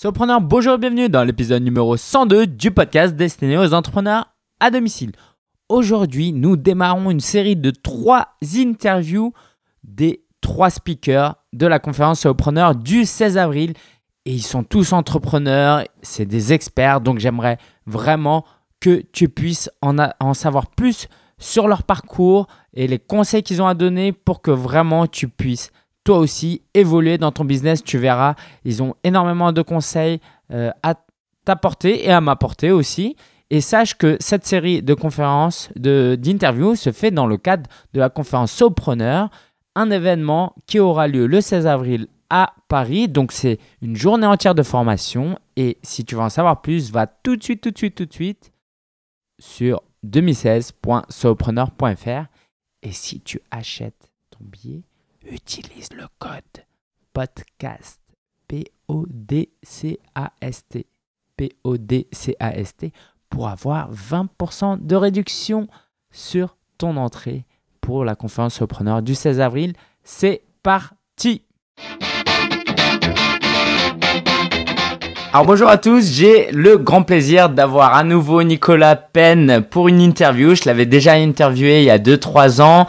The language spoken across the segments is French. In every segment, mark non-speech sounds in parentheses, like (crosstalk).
Surpreneur, bonjour et bienvenue dans l'épisode numéro 102 du podcast destiné aux entrepreneurs à domicile. Aujourd'hui, nous démarrons une série de trois interviews des trois speakers de la conférence Surpreneur du 16 avril. Et ils sont tous entrepreneurs, c'est des experts, donc j'aimerais vraiment que tu puisses en, en savoir plus sur leur parcours et les conseils qu'ils ont à donner pour que vraiment tu puisses toi aussi évoluer dans ton business. Tu verras, ils ont énormément de conseils euh, à t'apporter et à m'apporter aussi. Et sache que cette série de conférences, d'interviews se fait dans le cadre de la conférence Sopreneur, un événement qui aura lieu le 16 avril à Paris. Donc c'est une journée entière de formation. Et si tu veux en savoir plus, va tout de suite, tout de suite, tout de suite sur 2016.sopreneur.fr. Et si tu achètes ton billet, utilise le code podcast P-O-D-C-A-S-T P-O-D-C-A-S-T pour avoir 20% de réduction sur ton entrée pour la conférence Surpreneur du 16 avril. C'est parti alors bonjour à tous, j'ai le grand plaisir d'avoir à nouveau Nicolas Penn pour une interview. Je l'avais déjà interviewé il y a 2-3 ans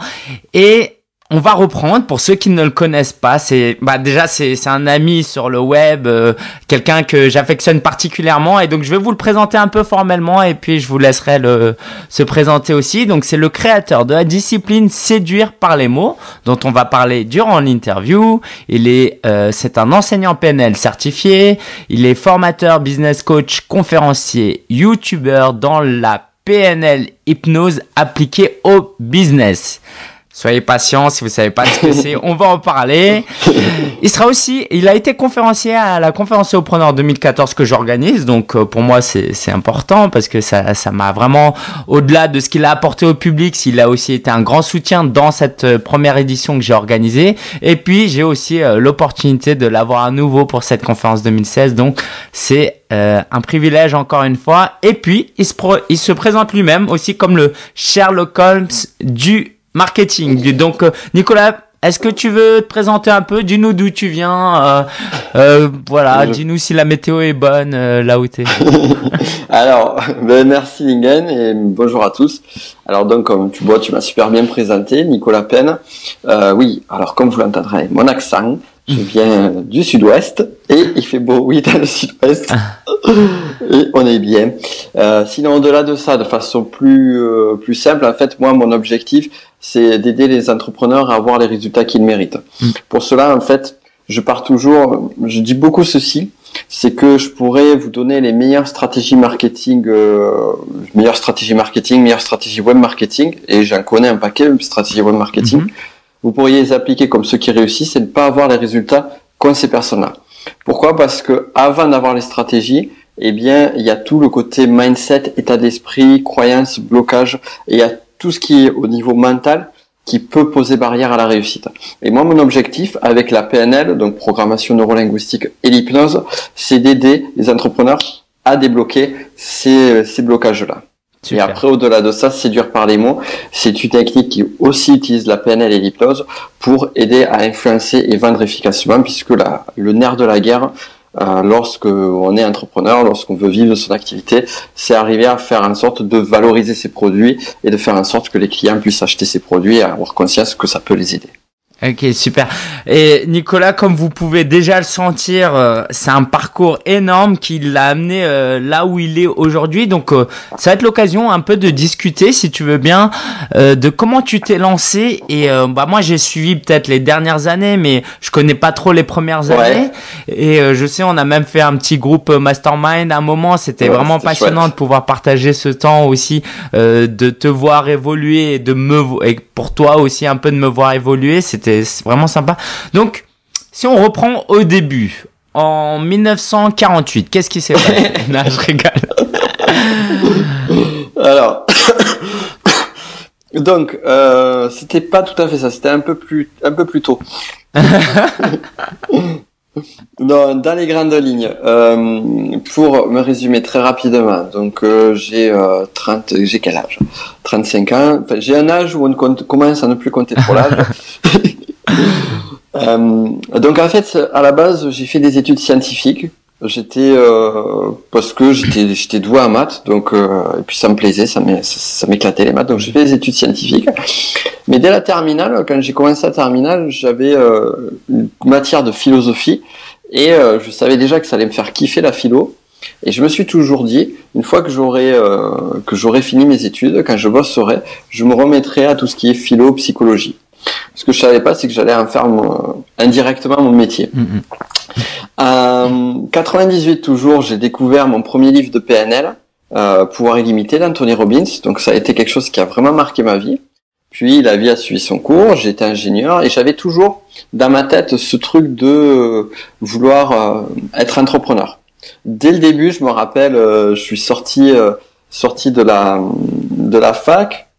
et on va reprendre pour ceux qui ne le connaissent pas. C'est bah déjà c'est un ami sur le web, euh, quelqu'un que j'affectionne particulièrement et donc je vais vous le présenter un peu formellement et puis je vous laisserai le se présenter aussi. Donc c'est le créateur de la discipline séduire par les mots dont on va parler durant l'interview. Il est euh, c'est un enseignant PNL certifié, il est formateur, business coach, conférencier, youtubeur dans la PNL hypnose appliquée au business. Soyez patient si vous savez pas ce que c'est, on va en parler. (laughs) Il sera aussi, il a été conférencier à la conférence Preneur 2014 que j'organise, donc euh, pour moi c'est important parce que ça ça m'a vraiment au-delà de ce qu'il a apporté au public, il a aussi été un grand soutien dans cette euh, première édition que j'ai organisée. Et puis j'ai aussi euh, l'opportunité de l'avoir à nouveau pour cette conférence 2016, donc c'est un privilège encore une fois. Et puis il se, il se présente lui-même aussi comme le Sherlock Holmes du marketing. Donc, euh, Nicolas, est-ce que tu veux te présenter un peu? Dis-nous d'où tu viens. Euh, euh, voilà, dis-nous si la météo est bonne là où tu es. (laughs) alors, ben, merci Lingen et bonjour à tous. Alors donc, comme tu vois, tu m'as super bien présenté, Nicolas Penn. oui, alors comme vous l'entendrez, mon accent, je viens du sud-ouest et il fait beau, oui, dans le sud-ouest. Ah. (laughs) et on est bien. sinon, au-delà de ça, de façon plus, plus simple, en fait, moi, mon objectif, c'est d'aider les entrepreneurs à avoir les résultats qu'ils méritent. Mm. Pour cela, en fait, je pars toujours, je dis beaucoup ceci, c'est que je pourrais vous donner les meilleures stratégies marketing, euh, meilleures stratégies marketing, meilleures stratégies web marketing, et j'en connais un paquet de stratégies web marketing. Mm-hmm. Vous pourriez les appliquer comme ceux qui réussissent et ne pas avoir les résultats qu'ont ces personnes-là. Pourquoi? Parce que avant d'avoir les stratégies, eh bien, il y a tout le côté mindset, état d'esprit, croyance, blocage, et il y a tout ce qui est au niveau mental qui peut poser barrière à la réussite. Et moi, mon objectif avec la PNL, donc programmation neurolinguistique et l'hypnose, c'est d'aider les entrepreneurs à débloquer ces, ces blocages-là. Et après, au-delà de ça, séduire par les mots, c'est une technique qui aussi utilise la PNL et l'hypnose pour aider à influencer et vendre efficacement, puisque la, le nerf de la guerre, euh, lorsque on est entrepreneur, lorsqu'on veut vivre de son activité, c'est arriver à faire en sorte de valoriser ses produits et de faire en sorte que les clients puissent acheter ses produits et avoir conscience que ça peut les aider. Ok, super. Et Nicolas, comme vous pouvez déjà le sentir, euh, c'est un parcours énorme qui l'a amené euh, là où il est aujourd'hui. Donc, euh, ça va être l'occasion un peu de discuter, si tu veux bien, de comment tu t'es lancé. Et bah moi, j'ai suivi peut-être les dernières années, mais je connais pas trop les premières années. Et je sais, on a même fait un petit groupe mastermind. À un moment, c'était vraiment passionnant de pouvoir partager ce temps aussi, de te voir évoluer et de me et pour toi aussi un peu de me voir évoluer. C'était vraiment sympa. Donc, si on reprend au début, en 1948, qu'est-ce qui s'est passé (laughs) Non, je rigole. Alors, (coughs) donc, euh, c'était pas tout à fait ça. C'était un peu plus, un peu plus tôt. (laughs) dans, dans les grandes lignes, euh, pour me résumer très rapidement, donc euh, j'ai 30, j'ai quel âge? 35 ans. Enfin, j'ai un âge où on commence à ne plus compter pour l'âge. (laughs) Euh, donc en fait, à la base, j'ai fait des études scientifiques J'étais euh, parce que j'étais j'étais doué en maths, donc euh, et puis ça me plaisait, ça m'éclatait les maths, donc j'ai fait des études scientifiques. Mais dès la terminale, quand j'ai commencé la terminale, j'avais euh, une matière de philosophie et je savais déjà que ça allait me faire kiffer la philo. Et je me suis toujours dit, une fois que j'aurai que j'aurai fini mes études, quand je bosserai, je me remettrai à tout ce qui est philo, psychologie. Ce que je savais pas, c'est que j'allais en faire indirectement mon métier. En 98 toujours, j'ai découvert mon premier livre de PNL, euh, Pouvoir illimité d'Anthony Robbins. Donc ça a été quelque chose qui a vraiment marqué ma vie. Puis la vie a suivi son cours, j'étais ingénieur et j'avais toujours dans ma tête ce truc de vouloir euh, être entrepreneur. Dès le début, je me rappelle, euh, je suis sorti euh, sorti de la de la fac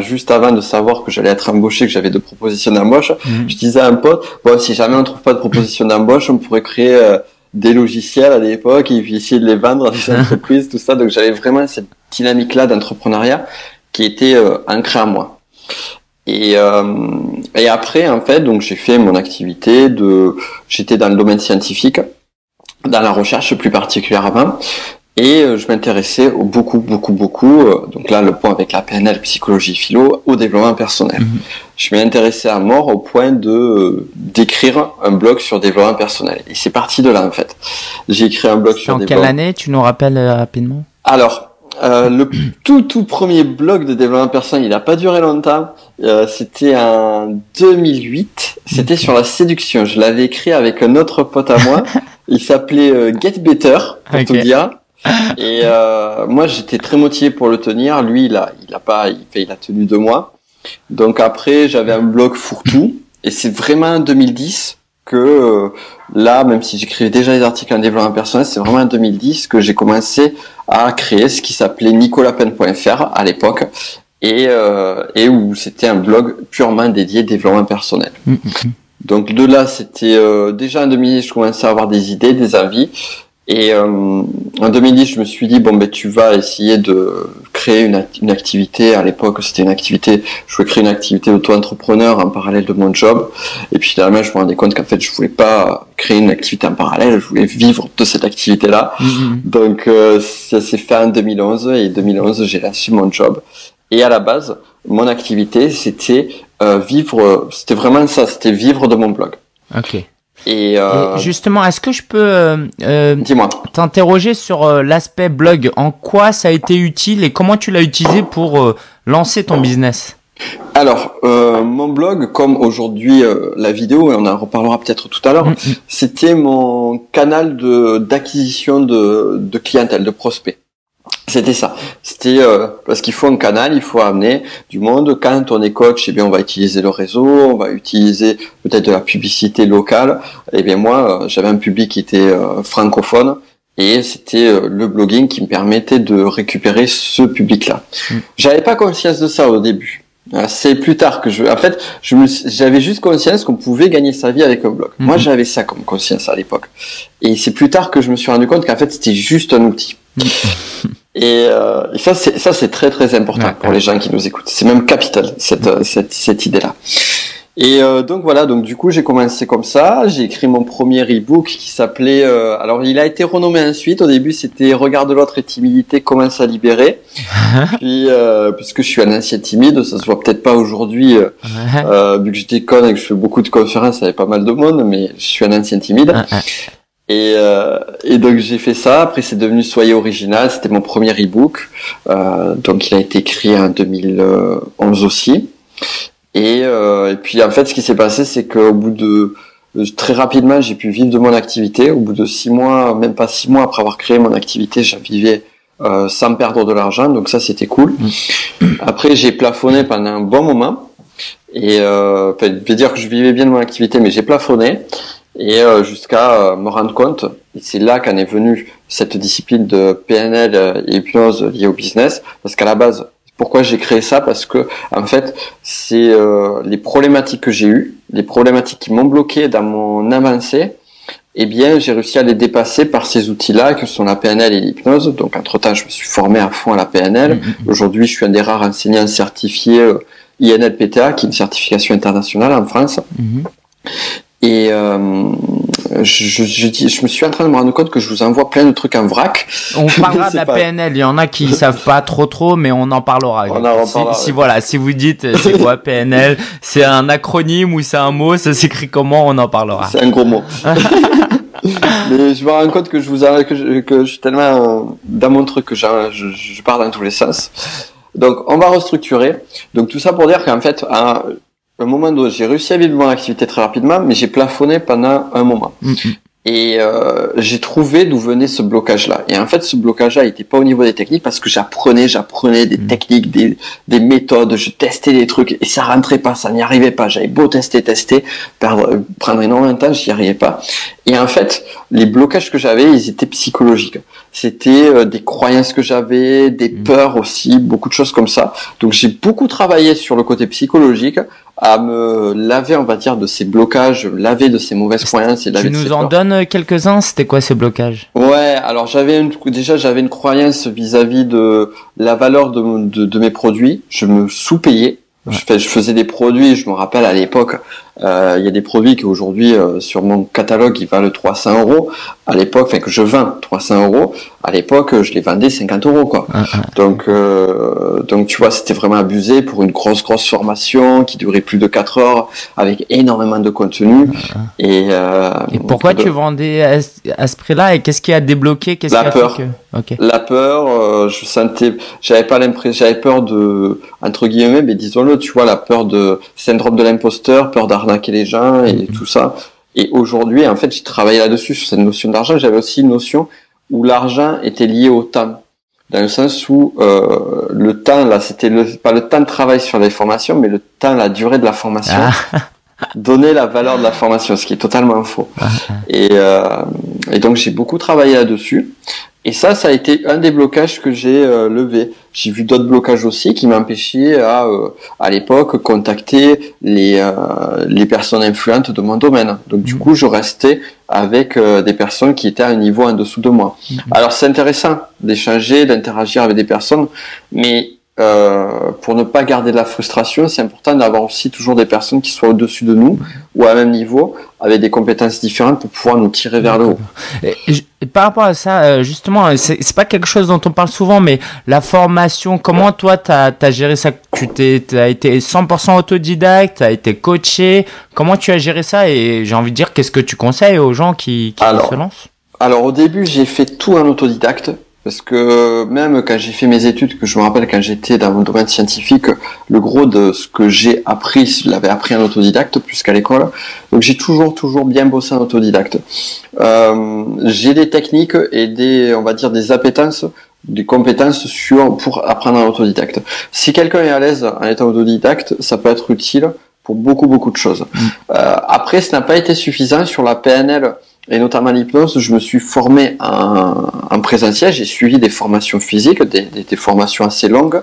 juste avant de savoir que j'allais être embauché, que j'avais deux propositions d'embauche, mhm. je disais à un pote, bon, si jamais on trouve pas de proposition d'embauche, on pourrait créer euh, des logiciels à l'époque et puis essayer de les vendre à des (laughs) entreprises, tout ça. Donc j'avais vraiment cette dynamique-là d'entrepreneuriat qui était euh, ancrée en moi. Et, euh, et après, en fait, donc j'ai fait mon activité de, j'étais dans le domaine scientifique, dans la recherche plus particulièrement, et euh, je m'intéressais beaucoup, beaucoup, beaucoup, euh, donc là le point avec la PNL, psychologie philo, au développement personnel. Mhm. Je m'y intéressé à mort au point de euh, d'écrire un blog sur développement personnel. Et c'est parti de là en fait. J'ai écrit un blog sur en quelle année? Tu nous rappelles rapidement? Alors, le (clears throat) tout tout premier blog de développement personnel, il n'a pas duré longtemps. c'était en 2008. C'était sur la séduction. Je l'avais écrit avec un autre pote à moi. (laughs) il s'appelait Get Better, pour tout dire. Et euh, moi, j'étais très motivé pour le tenir. Lui, il a, il a pas, il, il a tenu deux mois. Donc après, j'avais un blog fourre-tout. Et c'est vraiment en 2010 que euh, là, même si j'écrivais déjà des articles en développement personnel, c'est vraiment en 2010 que j'ai commencé à créer ce qui s'appelait nicolapen.fr à l'époque et, euh, et où c'était un blog purement dédié développement personnel. Mm, mm, mm. Donc de là, c'était euh, déjà en 2010, je commençais à avoir des idées, des avis. Et euh, en 2010, je me suis dit bon ben tu vas essayer de créer une, une activité. À l'époque, c'était une activité. Je voulais créer une activité d'auto-entrepreneur en parallèle de mon job. Et puis finalement, je me rendais compte qu'en fait, je voulais pas créer une activité en parallèle. Je voulais vivre de cette activité-là. Mm-hmm. Donc euh, ça s'est fait en 2011 et 2011, j'ai lancé mon job. Et à la base, mon activité, c'était euh, vivre. C'était vraiment ça. C'était vivre de mon blog. Ok. Et, euh... justement, est-ce que je peux euh, euh t'interroger sur euh, l'aspect blog? En quoi ça a été utile et comment tu l'as utilisé pour euh, lancer ton business? Alors, mon blog, comme aujourd'hui la vidéo, et on en reparlera peut-être tout à l'heure, mm, mm. c'était mon canal de d'acquisition de, de clientèle, de prospects. C'était ça. C'était euh, parce qu'il faut un canal, il faut amener du monde. Quand on est coach, eh bien on va utiliser le réseau, on va utiliser peut-être de la publicité locale. Et eh bien moi, euh, j'avais un public qui était euh, francophone et c'était le blogging qui me permettait de récupérer ce public-là. Mm. J'avais pas conscience de ça au début. C'est plus tard que je. En fait, j'avais juste conscience qu'on pouvait gagner sa vie avec un blog. Moi, mm-hmm. j'avais ça comme conscience à l'époque. Et c'est plus tard que je me suis rendu compte qu'en fait, c'était juste un outil. Et, euh, et ça, c'est ça, c'est très très important pour les gens qui nous écoutent. C'est même capital cette euh, cette, cette idée-là. Et euh, donc voilà, donc du coup j'ai commencé comme ça. J'ai écrit mon premier e-book qui s'appelait. Euh, alors il a été renommé ensuite. Au début c'était Regarde l'autre et timidité commence à libérer. (laughs) Puis euh, puisque je suis un ancien timide, ça se voit peut-être pas aujourd'hui vu que j'étais con et que je fais beaucoup de conférences avec pas mal de monde, mais je suis un ancien timide. Et, euh, et, donc j'ai fait ça. Après c'est devenu Soyez original. C'était mon premier e-book. Euh, donc il a été écrit en 2011 aussi. Et, euh, et puis en fait ce qui s'est passé c'est qu'au bout de très rapidement j'ai pu vivre de mon activité. Au bout de six mois, même pas six mois après avoir créé mon activité, j'en vivais euh, sans perdre de l'argent. Donc ça c'était cool. Mmh. Après j'ai plafonné pendant un bon moment. Et euh, je vais dire que je vivais bien de mon activité, mais j'ai plafonné et euh, jusqu'à euh, me rendre compte, et c'est là qu'en est venue cette discipline de PNL euh, et hypnose liée au business, parce qu'à la base, pourquoi j'ai créé ça? Parce que en fait, c'est les problématiques que j'ai eues, les problématiques qui m'ont bloqué dans mon avancée, eh bien, j'ai réussi à les dépasser par ces outils-là, que sont la PNL et l'hypnose. Donc, entre-temps, je me suis formé à fond à la PNL. Mm-hmm. Aujourd'hui, je suis un des rares enseignants certifiés INLPTA, qui est une certification internationale en France. Mm-hmm. Et, euh, je, je, dis, je me suis en train de me rendre compte que je vous envoie plein de trucs en vrac. On parlera de la PNL. Il y en a qui savent pas trop trop, mais on en parlera. On en si, parlera, si voilà, si vous dites euh, c'est quoi PNL, c'est un acronyme ou c'est un mot, ça s'écrit comment, on en parlera. C'est un gros mot. (laughs) Mais je me rends compte que je vous arrête, que je, que je suis tellement euh, dans mon truc que je, je pars dans tous les sens. Donc, on va restructurer. Donc, tout ça pour dire qu'en fait, à un moment donné, j'ai réussi à vivre mon activité très rapidement, mais j'ai plafonné pendant un moment. Mm, mm. Et euh, j'ai trouvé d'où venait ce blocage-là. Et en fait, ce blocage-là n'était pas au niveau des techniques parce que j'apprenais, j'apprenais des Mm. techniques, des, des méthodes, je testais des trucs et ça rentrait pas, ça n'y arrivait pas. J'avais beau tester, tester, perdre, prendre énormément de temps, j'y arrivais pas. Et en fait, les blocages que j'avais, ils étaient psychologiques. C'était euh, des croyances que j'avais, des Mm. peurs aussi, beaucoup de choses comme ça. Donc j'ai beaucoup travaillé sur le côté psychologique, à me laver, on va dire, de ces blocages, laver de ces mauvaises croyances et laver Tu nous en donnes quelques-uns? C'était quoi ces blocages? Ouais, alors j'avais une, déjà j'avais une croyance vis-à-vis de la valeur de, mon- de, de mes produits. Je me sous-payais. Je, fais- je faisais des produits, je me rappelle à l'époque, euh, il y a des produits qui aujourd'hui euh, sur mon catalogue ils valent 300 euros. À l'époque, enfin que je vends 300 euros. À l'époque, je les vendais 50 euros quoi. Ah, ah. Donc, euh, donc tu vois, c'était vraiment abusé pour une grosse grosse formation qui durait plus de 4 heures avec énormément de contenu. Et, euh, Et pourquoi de- tu vendais à, ce- à ce prix-là et qu'est-ce qui a débloqué Qu'est-ce La qui a peur. fait que... La peur, je sentais, j'avais pas l'impression, j'avais peur de, entre guillemets, mais disons-le, tu vois, la peur de syndrome de l'imposteur, peur d'arnaquer les gens et Mhm. tout ça. Et aujourd'hui, en fait, j'ai travaillé là-dessus sur cette notion d'argent. J'avais aussi une notion où l'argent était lié au temps, dans le sens où euh, le temps, là, c'était le, pas le temps de travail sur les formations, mais le temps, la durée de la formation, Ah, (laughs) donner la valeur de la formation, ce qui est totalement faux. ah, ah. Et, euh, et donc j'ai beaucoup travaillé là-dessus. Et ça, ça a été un des blocages que j'ai euh, levé. J'ai vu d'autres blocages aussi qui m'empêchaient à, euh, à l'époque, contacter les, euh, les personnes influentes de mon domaine. Donc du Mhm. coup, je restais avec euh, des personnes qui étaient à un niveau en dessous de moi. Mhm. Alors c'est intéressant d'échanger, d'interagir avec des personnes, mais euh, pour ne pas garder de la frustration, c'est important d'avoir aussi toujours des personnes qui soient au-dessus de nous ou à même niveau, avec des compétences différentes pour pouvoir nous tirer vers le haut. Et je- et par rapport à ça, euh, justement, euh, c'est c'est pas quelque chose dont on parle souvent, mais la formation, comment toi t'as as géré ça? Tu t'es as été 100% autodidacte, t'as été coaché. Comment tu as géré ça? Et j'ai envie de dire, qu'est-ce que tu conseilles aux gens qui, qui Alors, se lancent? Alors au début, j'ai fait tout en autodidacte. Parce que même quand j'ai fait mes études, que je me rappelle quand j'étais dans mon domaine scientifique, le gros de ce que j'ai appris, je l'avais appris en autodidacte plus qu'à l'école. Donc j'ai toujours, toujours bien bossé en autodidacte. Euh, j'ai des techniques et des, on va dire, des appétences, des compétences sur pour apprendre en autodidacte. Si quelqu'un est à l'aise en étant autodidacte, ça peut être utile pour beaucoup, beaucoup de choses. Euh, après, ce n'a pas été suffisant sur la PNL et notamment l'hypnose, je me suis formé en, en présentiel, j'ai suivi des formations physiques, des, des- des formations assez longues,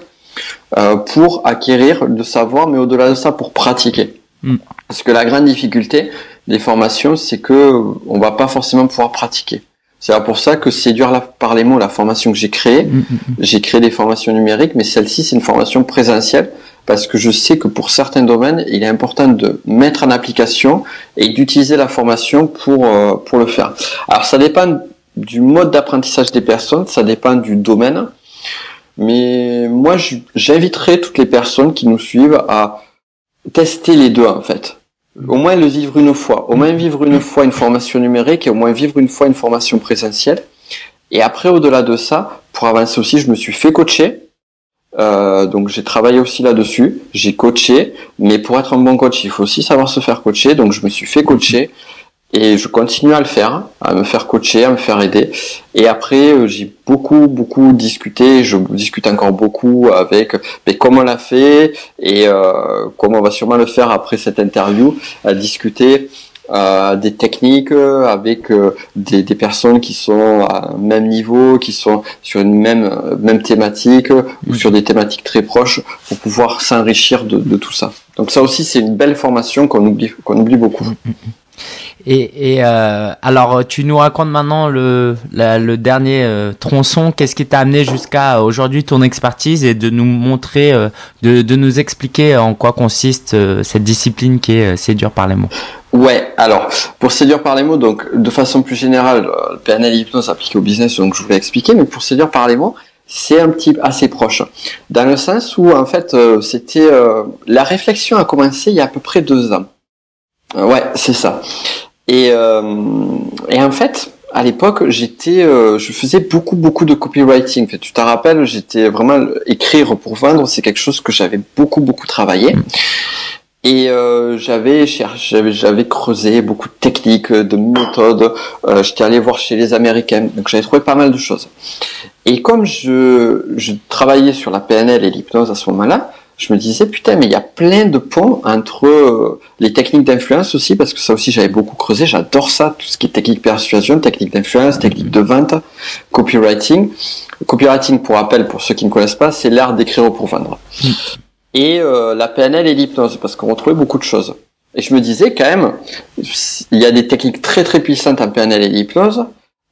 euh, pour acquérir le savoir, mais au-delà de ça, pour pratiquer. Mm. Parce que la grande difficulté des formations, c'est que on va pas forcément pouvoir pratiquer. C'est pour ça que là, par les mots, la formation que j'ai créée. Mm, mm, mm. J'ai créé des formations numériques, mais celle-ci, c'est une formation présentielle parce que je sais que pour certains domaines, il est important de mettre en application et d'utiliser la formation pour, euh, pour le faire. Alors, ça dépend du mode d'apprentissage des personnes, ça dépend du domaine, mais moi, j'inviterais toutes les personnes qui nous suivent à tester les deux, en fait. Au moins le vivre une fois. Au moins vivre une fois une formation numérique et au moins vivre une fois une formation présentielle. Et après, au-delà de ça, pour avancer aussi, je me suis fait coacher. Euh, donc j'ai travaillé aussi là-dessus, j'ai coaché, mais pour être un bon coach, il faut aussi savoir se faire coacher. Donc je me suis fait coacher et je continue à le faire, à me faire coacher, à me faire aider. Et après, euh, j'ai beaucoup, beaucoup discuté. Je discute encore beaucoup avec mais comment on l'a fait et euh, comment on va sûrement le faire après cette interview, à discuter des techniques euh, avec euh, des, personnes qui sont à même niveau, qui sont sur une même euh, même thématique ou sur des thématiques très proches pour pouvoir s'enrichir de, tout ça. Donc ça aussi c'est une belle formation qu'on oublie qu'on oublie beaucoup. Et, et euh, alors, tu nous racontes maintenant le, le dernier tronçon. Qu'est-ce qui t'a amené jusqu'à aujourd'hui ton expertise et de nous montrer, de, de nous expliquer en quoi consiste cette discipline qui est séduire par les mots? Ouais, alors pour séduire par les mots, donc de façon plus générale, euh, le PNL et l'hypnose appliqué au business, donc je voulais expliquer, mais pour séduire par les mots, c'est un petit assez proche, dans le sens où en fait euh, c'était euh, la réflexion a commencé il y a à peu près deux ans. ouais, c'est ça. Et, et en fait, à l'époque, j'étais, je faisais beaucoup beaucoup de copywriting. tu te rappelles, j'étais vraiment écrire pour vendre, c'est quelque chose que j'avais beaucoup beaucoup travaillé. Et euh, j'avais cherché, j'avais creusé beaucoup de techniques, de méthodes. Euh, J'étais allé voir chez les Américains, donc j'avais trouvé pas mal de choses. Et comme je, travaillais sur la PNL et l'hypnose à ce moment-là, je me disais putain mais il y a plein de ponts entre euh, les techniques d'influence aussi parce que ça aussi j'avais beaucoup creusé j'adore ça tout ce qui est technique persuasion technique d'influence technique de vente copywriting copywriting pour rappel pour ceux qui ne connaissent pas c'est l'art d'écrire pour vendre mm et euh, la PNL et l'hypnose, parce qu'on retrouvait beaucoup de choses. Et je me disais quand même, il y a des techniques très très puissantes en PNL et l'hypnose.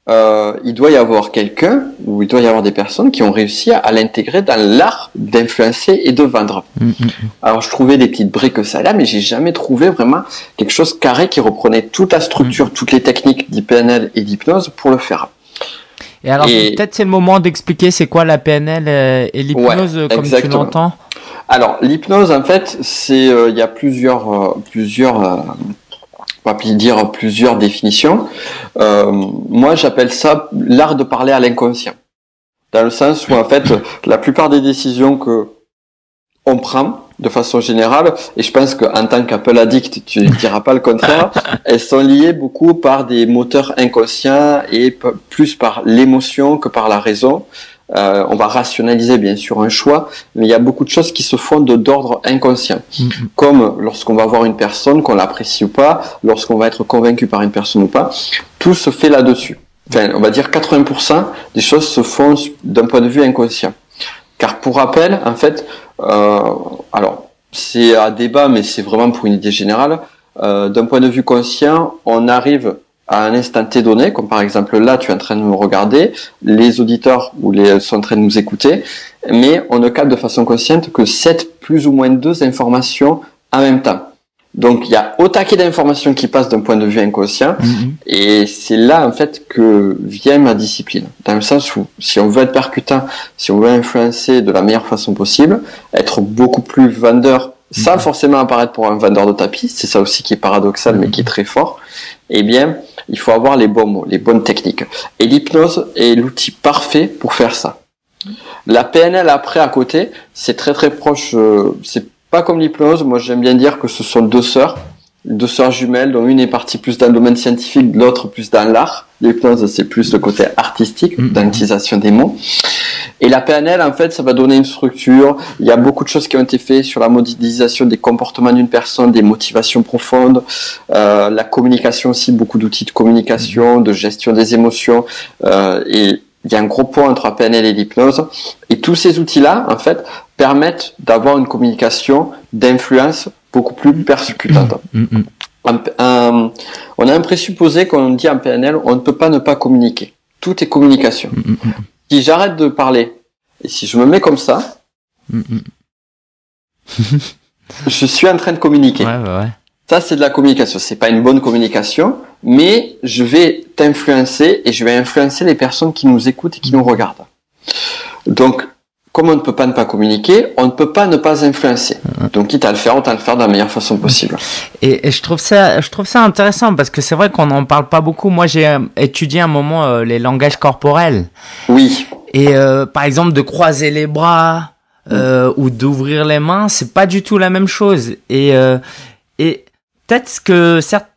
Euh, il doit y avoir quelqu'un ou il doit y avoir des personnes qui ont réussi à, l'intégrer dans l'art d'influencer et de vendre. Mm, mm, mm. Alors je trouvais des petites briques ça là, mais j'ai jamais trouvé vraiment quelque chose carré qui reprenait toute la structure, toutes les techniques d'IPNL et d'hypnose pour le faire. Et alors peut-être c'est le moment d'expliquer c'est quoi la PNL euh, et l'hypnose comme tu l'entends. Alors l'hypnose en fait c'est euh, il y a plusieurs euh, plusieurs euh, on va dire plusieurs définitions. moi j'appelle ça l'art de parler à l'inconscient. Dans le sens où en fait la plupart des décisions que on prend de façon générale, et je pense qu'en tant qu'Apple addict, tu ne diras pas le contraire, (laughs) elles sont liées beaucoup par des moteurs inconscients et plus par l'émotion que par la raison. Euh, on va rationaliser bien sûr un choix, mais il y a beaucoup de choses qui se font de d'ordre inconscient. Mm-hmm. Comme lorsqu'on va voir une personne, qu'on l'apprécie ou pas, lorsqu'on va être convaincu par une personne ou pas, tout se fait là-dessus. Enfin, on va dire 80% des choses se font d'un point de vue inconscient. Car pour rappel, en fait, euh, alors c'est à débat, mais c'est vraiment pour une idée générale. Euh, d'un point de vue conscient, on arrive à un instant T donné, comme par exemple là, tu es en train de me regarder, les auditeurs ou les sont en train de nous écouter, mais on ne capte de façon consciente que 7 plus ou moins deux informations en même temps. Donc il y a au taquet d'informations qui passent d'un point de vue inconscient, mhm. et c'est là en fait que vient ma discipline. Dans le sens où si on veut être percutant, si on veut influencer de la meilleure façon possible, être beaucoup plus vendeur sans mhm. forcément apparaître pour un vendeur de tapis, c'est ça aussi qui est paradoxal mais qui est très fort, eh bien il faut avoir les bons mots, les bonnes techniques. Et l'hypnose est l'outil parfait pour faire ça. La PNL après à côté, c'est très très proche, euh, c'est pas comme l'hypnose, moi j'aime bien dire que ce sont deux sœurs, deux sœurs jumelles, dont une est partie plus dans le domaine scientifique, l'autre plus dans l'art. L'hypnose, c'est plus le côté artistique, mm-hmm. l'utilisation des mots. Et la PNL, en fait, ça va donner une structure. Il y a beaucoup de choses qui ont été faites sur la modélisation des comportements d'une personne, des motivations profondes, euh, la communication aussi, beaucoup d'outils de communication, de gestion des émotions. Euh, et il y a un gros point entre la PNL et l'hypnose. Et tous ces outils-là, en fait, permettent d'avoir une communication d'influence beaucoup plus persécutante. Mm, mm, mm. on a un présupposé quand on dit en PNL, on ne peut pas ne pas communiquer. Tout est communication. Si j'arrête de parler et si je me mets comme ça, (laughs) je suis en train de communiquer. Ça, c'est de la communication. C'est pas une bonne communication, mais je vais t'influencer et je vais influencer les personnes qui nous écoutent et qui nous regardent. Donc, comme on ne peut pas ne pas communiquer, on ne peut pas ne pas influencer. Donc, quitte à le faire, autant le faire de la meilleure façon possible. Et, je trouve ça, je trouve ça intéressant parce que c'est vrai qu'on n'en parle pas beaucoup. Moi, j'ai euh, étudié un moment euh, les langages corporels. Oui. Et euh, par exemple, de croiser les bras ou d'ouvrir les mains, c'est pas du tout la même chose. Et et peut-être que certes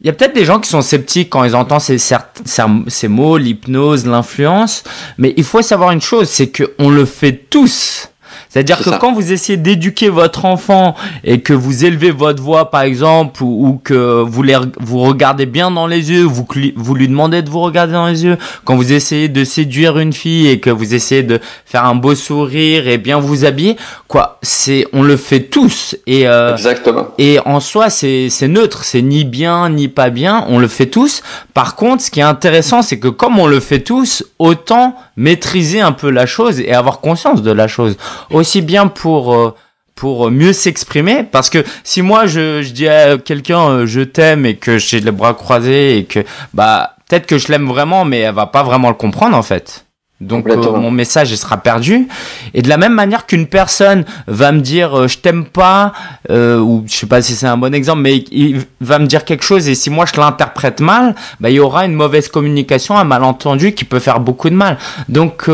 il y a peut-être des gens qui sont sceptiques quand ils entendent ces, mots, l'hypnose, l'influence, mais il faut savoir une chose, c'est qu'on le fait tous. C'est-à-dire que quand vous essayez d'éduquer votre enfant et que vous élevez votre voix, par exemple, ou, que vous, les, vous regardez bien dans les yeux, vous, vous lui demandez de vous regarder dans les yeux, quand vous essayez de séduire une fille et que vous essayez de faire un beau sourire et bien vous habiller, quoi, c'est, on le fait tous. Et, euh, Exactement. Et en soi, c'est, c'est neutre, c'est ni bien ni pas bien, on le fait tous. Par contre, ce qui est intéressant, c'est que comme on le fait tous, autant maîtriser un peu la chose et avoir conscience de la chose aussi bien pour euh, pour mieux s'exprimer parce que si moi je, je dis à quelqu'un euh, je t'aime et que j'ai les bras croisés et que bah peut-être que je l'aime vraiment mais elle va pas vraiment le comprendre en fait. Donc euh, mon message il sera perdu. Et de la même manière qu'une personne va me dire euh, je t'aime pas euh, ou je sais pas si c'est un bon exemple, mais il va me dire quelque chose et si moi je l'interprète mal, bah il y aura une mauvaise communication, un malentendu qui peut faire beaucoup de mal. Donc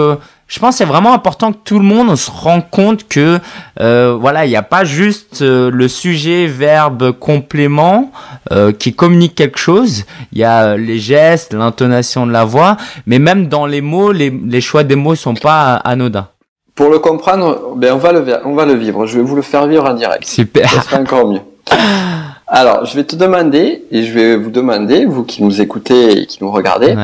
je pense que c'est vraiment important que tout le monde se rende compte que euh, voilà, il n'y a pas juste euh, le sujet, verbe, complément euh, qui communique quelque chose. Il y a les gestes, l'intonation de la voix, mais même dans les mots, les, les choix des mots sont pas anodins. Pour le comprendre, ben on va le on va le vivre. Je vais vous le faire vivre en direct. Super. Ça sera encore mieux. (laughs) Alors, je vais te demander et je vais vous demander, vous qui nous écoutez et qui nous regardez,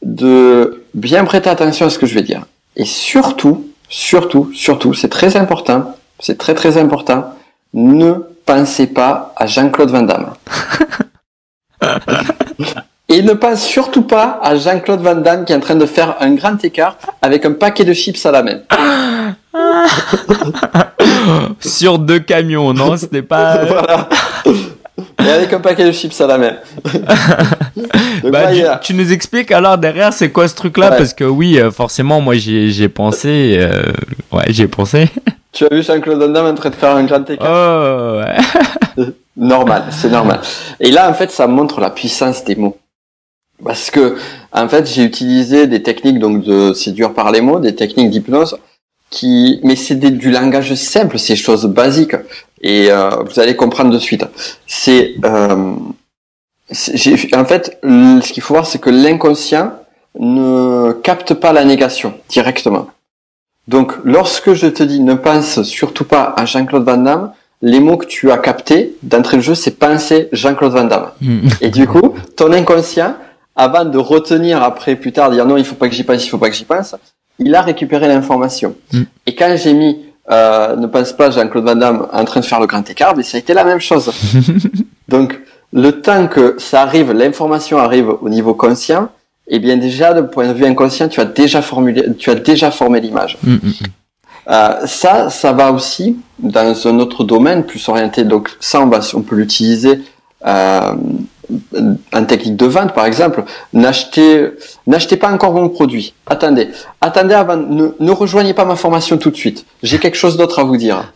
de bien prêter attention à ce que je vais dire. Et surtout, surtout, surtout, c'est très important, c'est très très important, ne pensez pas à Jean-Claude Van Damme. (laughs) Et ne pense surtout pas à Jean-Claude Van Damme qui est en train de faire un grand écart avec un paquet de chips à la main. (laughs) Sur deux camions, non Ce n'est pas... (laughs) voilà. Avec un paquet de chips à la main. (laughs) bah, tu, nous expliques alors derrière c'est quoi ce truc là parce que oui euh, forcément moi j'ai pensé euh, ouais j'ai pensé. (laughs) Tu as vu Jean-Claude Van Damme en train de faire un grand écart? Oh ouais. (laughs) normal, c'est normal. Et là en fait ça montre la puissance des mots. Parce que en fait j'ai utilisé des techniques donc de séduire par les mots, des techniques d'hypnose qui mais c'est du langage simple, c'est choses basiques et euh, vous allez comprendre de suite. C'est euh, en fait ce qu'il faut voir c'est que l'inconscient ne capte pas la négation directement. Donc lorsque je te dis ne pense surtout pas à Jean-Claude Van Damme, les mots que tu as captés d'entrée de jeu c'est penser Jean-Claude Van Damme. Hmm. Et du coup, ton inconscient avant de retenir après plus tard dire non il faut pas que j'y pense, il faut pas que j'y pense, il a récupéré l'information. Hmm. Et quand j'ai mis euh, ne pense pas Jean-Claude Van Damme en train de faire le grand écart, mais ça a été la même chose. (laughs) Donc, le temps que ça arrive, l'information arrive au niveau conscient, et eh bien déjà, de point de vue inconscient, tu as déjà formulé, tu as déjà formé l'image. Hmm, hmm, euh, ça, ça va aussi dans un autre domaine plus orienté. Donc ça, on va, on peut l'utiliser euh, en technique de vente, par exemple, n'achetez, n'achetez pas encore mon produit. Attendez, attendez avant, ne, ne rejoignez pas ma formation tout de suite. J'ai quelque chose d'autre à vous dire.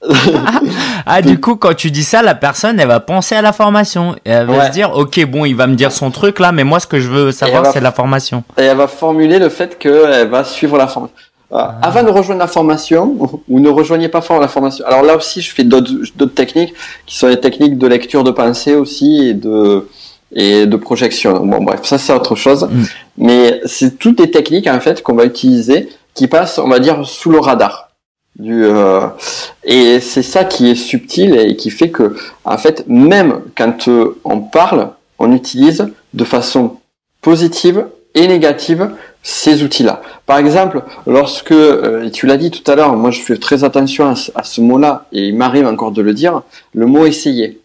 (laughs) ah, du coup, quand tu dis ça, la personne, elle va penser à la formation. Et elle va se dire, ok, bon, il va me dire son truc là, mais moi, ce que je veux savoir, c'est la formation. Et elle va formuler le fait qu'elle va suivre la formation. Ah. Avant de rejoindre la formation, (laughs) ou ne rejoignez pas fort la formation. Alors là aussi, je fais d'autres techniques qui sont les techniques de lecture de pensée aussi et de et de projection. Bon bref, ça c'est autre chose. Mm. Mais c'est toutes des techniques en fait qu'on va utiliser qui passent, on va dire, sous le radar. Du, euh, et c'est ça qui est subtil et qui fait que, en fait, même quand euh, on parle, on utilise de façon positive et négative ces outils-là. Par exemple, lorsque, euh, tu l'as dit tout à l'heure, moi je fais très attention à, ce mot-là, et il m'arrive encore de le dire, le mot essayer.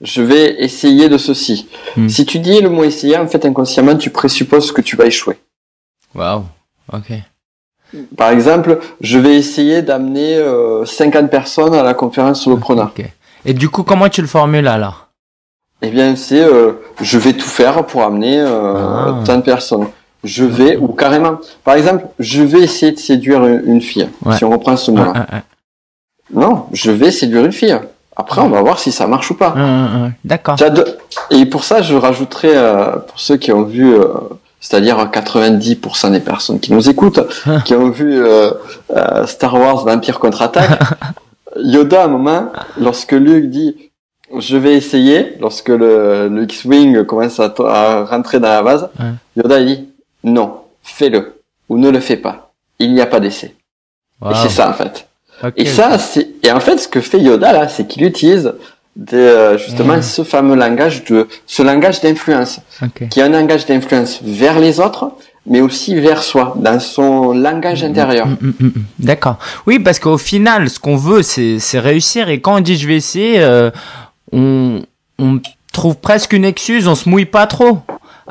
Je vais essayer de ceci. Hmm. Si tu dis le mot essayer, en fait, inconsciemment, tu présupposes que tu vas échouer. Waouh, ok. Par exemple, je vais essayer d'amener 50 euh, personnes à la conférence sur le preneur. Et du coup, comment tu le formules alors? Eh bien, c'est euh, je vais tout faire pour amener euh, tant de personnes je vais, ou carrément, par exemple, je vais essayer de séduire une, fille, si on reprend ce mot-là. non, je vais séduire une fille. Après, on va voir si ça marche ou pas. D'accord. Et pour ça, je rajouterai, euh, pour ceux qui ont vu, euh, c'est-à-dire 90% des personnes qui nous écoutent, (laughs) qui ont vu euh, Star Wars l'Empire contre-attaque, (laughs) Yoda, à un moment, lorsque Luke dit je vais essayer, lorsque le, le X-Wing commence à, à, rentrer dans la base, Yoda il dit non, fais-le ou ne le fais pas. Il n'y a pas d'essai. Et c'est ça en fait. et ça, c'est et en fait, ce que fait Yoda là, c'est qu'il utilise de, justement hmm. ce fameux langage de ce langage d'influence, qui est un langage d'influence vers les autres, mais aussi vers soi, dans son langage hmm, intérieur. Hmm, D'accord. Oui, parce qu'au final, ce qu'on veut, c'est réussir. Et quand on dit je vais essayer, euh, on, on trouve presque une excuse, on se mouille pas trop.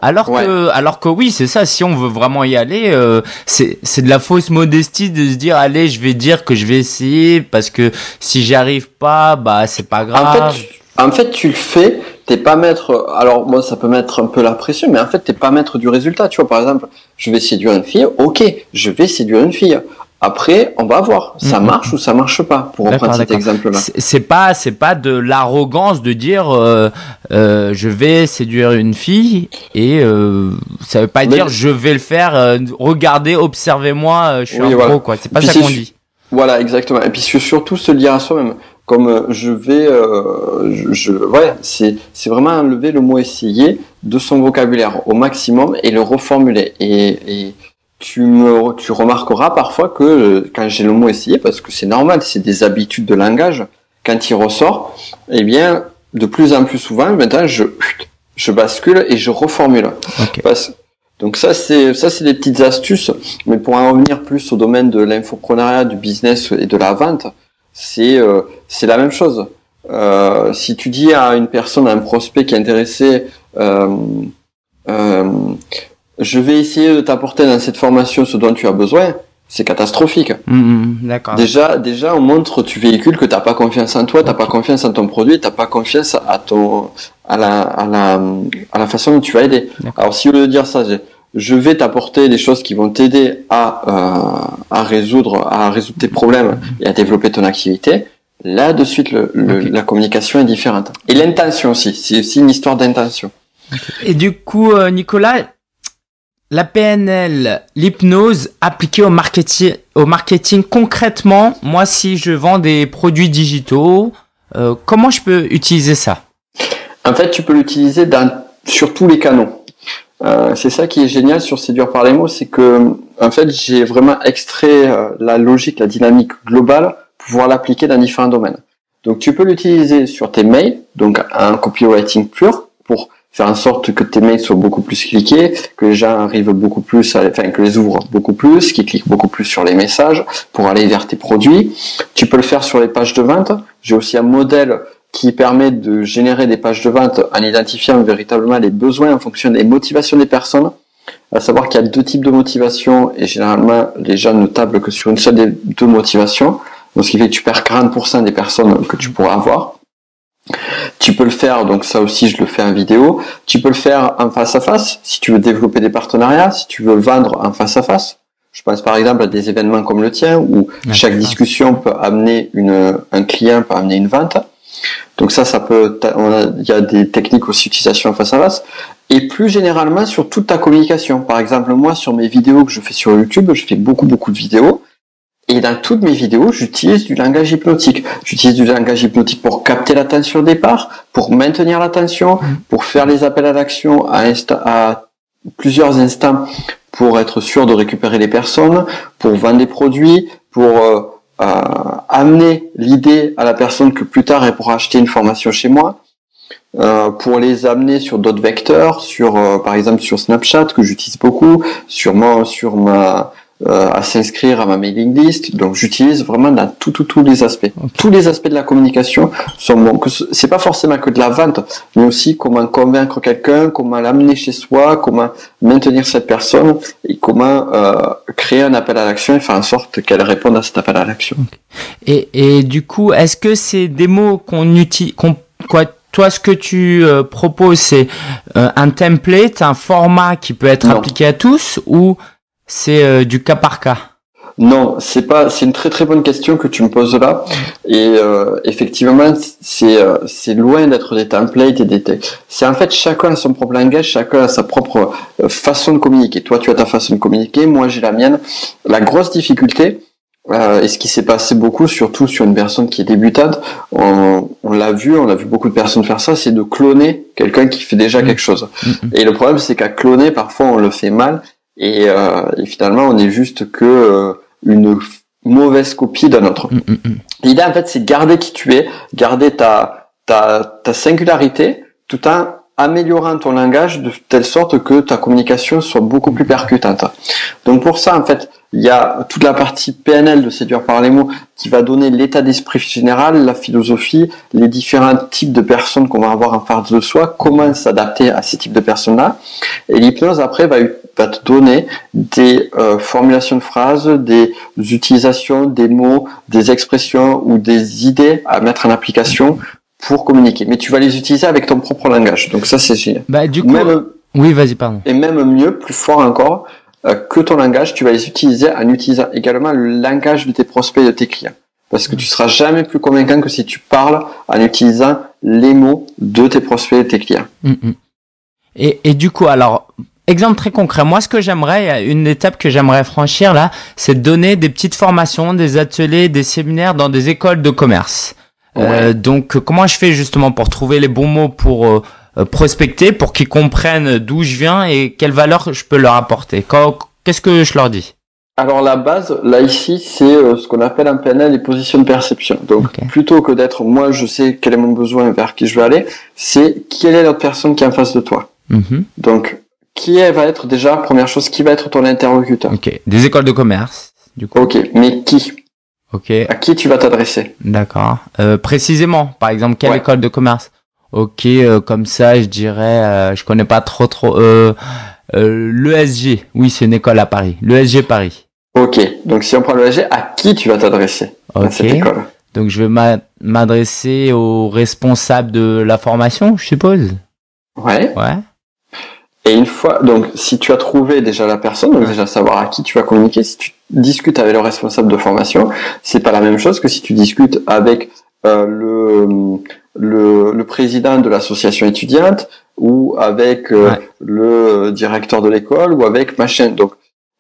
Alors que, alors que oui, c'est ça. Si on veut vraiment y aller, euh, c'est c'est de la fausse modestie de se dire allez, je vais dire que je vais essayer parce que si j'y arrive pas, bah c'est pas grave. En fait, tu, en fait, tu le fais. T'es pas maître. Alors moi, ça peut mettre un peu la pression, mais en fait, t'es pas maître du résultat. Tu vois, par exemple, je vais séduire une fille. Ok, je vais séduire une fille. Après, on va voir, ça mhm. marche ou ça marche pas. Pour reprendre cet exemple-là, c'est pas c'est pas de l'arrogance de dire euh, euh, je vais séduire une fille et euh, ça veut pas dire je vais le faire. Euh, regardez, observez-moi, euh, je suis un pro quoi. C'est pas ça qu'on dit. Voilà, exactement. Et puis surtout se dire à soi-même, comme je vais, je, je, ouais, c'est c'est vraiment enlever le mot essayer de son vocabulaire au maximum et le reformuler et, et tu me tu remarqueras parfois que euh, quand j'ai le mot essayer parce que c'est normal c'est des habitudes de langage quand il ressort eh bien de plus en plus souvent maintenant je je bascule et je reformule. Donc ça c'est ça c'est des petites astuces mais pour en revenir plus au domaine de l'infoprenariat du business et de la vente c'est euh, c'est la même chose. Euh, si tu dis à une personne à un prospect qui est intéressé euh, je vais essayer de t'apporter dans cette formation ce dont tu as besoin, c'est catastrophique. Mm, mm, d'accord. Déjà, déjà, on montre, tu véhicules que t'as pas confiance en toi, t'as pas confiance en ton produit, t'as pas confiance à ton, à la, à la, à la façon dont tu vas aider. Alors, si au lieu de dire ça, je vais t'apporter des choses qui vont t'aider à, euh, à résoudre, à résoudre tes problèmes et à développer ton activité. Là, de suite, le, la communication est différente. Et l'intention aussi. C'est aussi une histoire d'intention. Et du coup, euh, Nicolas, la PNL, l'hypnose appliquée au marketing, concrètement, moi si je vends des produits digitaux, euh, comment je peux utiliser ça? En fait, tu peux l'utiliser sur tous les canaux. Euh, c'est ça qui est génial sur Séduire par les mots, c'est que en fait j'ai vraiment extrait euh, la logique, la dynamique globale pour pouvoir l'appliquer dans différents domaines. Donc tu peux l'utiliser sur tes mails, donc un copywriting pur pour faire en sorte que tes mails soient beaucoup plus cliqués, que les gens arrivent beaucoup plus, à, enfin que les ouvrent beaucoup plus, qu'ils cliquent beaucoup plus sur les messages pour aller vers tes produits. Tu peux le faire sur les pages de vente. J'ai aussi un modèle qui permet de générer des pages de vente en identifiant véritablement les besoins en fonction des motivations des personnes. À savoir qu'il y a deux types de motivations et généralement les gens ne tablent que sur une seule des deux motivations. Donc ce qui fait que tu perds 40% des personnes que tu pourras avoir. Tu peux le faire, donc ça aussi je le fais en vidéo. Tu peux le faire en face à face, si tu veux développer des partenariats, si tu veux vendre en face à face. Je pense par exemple à des événements comme le tien, où chaque discussion peut amener une, un client, peut amener une vente. Donc ça, ça peut, il y a des techniques aussi d'utilisation en face à face. Et plus généralement sur toute ta communication. Par exemple, moi, sur mes vidéos que je fais sur YouTube, je fais beaucoup, beaucoup de vidéos. Et dans toutes mes vidéos, j'utilise du langage hypnotique. J'utilise du langage hypnotique pour capter l'attention au départ, pour maintenir l'attention, mm. pour faire les appels à l'action à, à plusieurs instants pour être sûr de récupérer les personnes, pour vendre des produits, pour euh, euh, amener l'idée à la personne que plus tard elle pourra acheter une formation chez moi, euh, pour les amener sur d'autres vecteurs, sur par exemple sur Snapchat que j'utilise beaucoup, sur sur ma à s'inscrire à ma mailing list. Donc j'utilise vraiment dans tout, tout, tous les aspects. Tous les aspects de la communication sont bons. C'est pas forcément que de la vente, mais aussi comment convaincre quelqu'un, comment l'amener chez soi, comment maintenir cette personne et comment euh, créer un appel à l'action et faire en sorte qu'elle réponde à cet appel à l'action. Et, et du coup, est-ce que c'est des mots qu'on utilise, qu'on, quoi, toi, ce que tu euh, proposes, c'est euh, un template, un format qui peut être appliqué à tous, ou c'est euh, du cas par cas non, c'est pas. C'est une très très bonne question que tu me poses là. Et euh, effectivement, c'est euh, c'est loin d'être des templates et des textes. C'est en fait chacun a son propre langage, chacun a sa propre façon de communiquer. Toi, tu as ta façon de communiquer, moi j'ai la mienne. La grosse difficulté, et ce qui s'est passé beaucoup, surtout sur une personne qui est débutante, on, on l'a vu, on a vu beaucoup de personnes faire ça, c'est de cloner quelqu'un qui fait déjà mmh. quelque chose. Mmh. Et le problème, c'est qu'à cloner, parfois on le fait mal et, euh, et, finalement on est juste que euh, une mauvaise copie d'un autre. Mm, mm, mm. L'idée en fait c'est garder qui tu es, garder ta, ta, ta singularité tout en améliorant ton langage de telle sorte que ta communication soit beaucoup plus percutante. Donc pour ça en fait Il y a toute la partie PNL de séduire par les mots qui va donner l'état d'esprit général, la philosophie, les différents types de personnes qu'on va avoir en face de soi, comment s'adapter à ces types de personnes-là. Et l'hypnose après va, va, te donner des euh, formulations de phrases, des utilisations, des mots, des expressions ou des idées à mettre en application pour communiquer. Mais tu vas les utiliser avec ton propre langage. Donc ça c'est génial. Bah du coup, oui vas-y pardon. Et même mieux, plus fort encore, euh, que ton langage, tu vas les utiliser en utilisant également le langage de tes prospects et de tes clients. Parce que tu seras jamais plus convaincant que si tu parles en utilisant les mots de tes prospects et de tes clients. Mm, mm. Et, et du coup, alors, exemple très concret, moi ce que j'aimerais, une étape que j'aimerais franchir là, c'est de donner des petites formations, des ateliers, des séminaires dans des écoles de commerce. Euh, donc comment je fais justement pour trouver les bons mots pour euh, euh, prospecter pour qu'ils comprennent d'où je viens et quelle valeur je peux leur apporter? Qu'est-ce que je leur dis? Alors la base, là ici, c'est euh, ce qu'on appelle un PNL les positions de perception. Donc plutôt que d'être moi je sais quel est mon besoin et vers qui je veux aller, c'est quelle est l'autre personne qui est en face de toi. Mhm. Donc qui va être déjà, première chose, qui va être ton interlocuteur. Ok, des écoles de commerce, du coup. Ok, mais qui? Ok. À qui tu vas t'adresser? D'accord. Euh, précisément, par exemple, quelle école de commerce? Ok, euh, comme ça, je dirais, euh, je connais pas trop trop. Euh, euh L'ESG, oui, c'est une école à Paris. L'ESG Paris. Ok, donc si on prend l'ESG, à qui tu vas t'adresser? Dans cette école Donc je vais m'adresser au responsable de la formation, je suppose? Ouais. Ouais. Et une fois, donc si tu as trouvé déjà la personne, donc déjà savoir à qui tu vas communiquer, si tu discutes avec le responsable de formation, c'est pas la même chose que si tu discutes avec euh, le, le, le, président de l'association étudiante ou avec euh, le directeur de l'école ou avec machin. Donc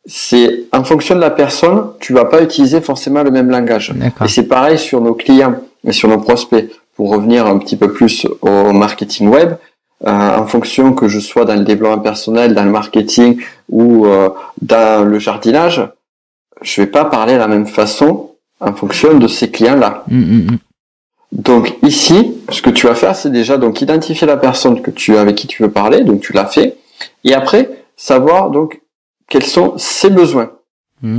c'est en fonction de la personne, tu vas pas utiliser forcément le même langage. Et c'est pareil sur nos clients et sur nos prospects. Pour revenir un petit peu plus au marketing web, en fonction que je sois dans le développement personnel, dans le marketing ou euh, dans le jardinage, je vais pas parler de la même façon en fonction de ces clients-là. Mm, mm, mm. Donc ici, ce que tu vas faire, c'est déjà donc identifier la personne que tu avec qui tu veux parler, donc tu l'as fait, et après savoir donc quels sont ses besoins.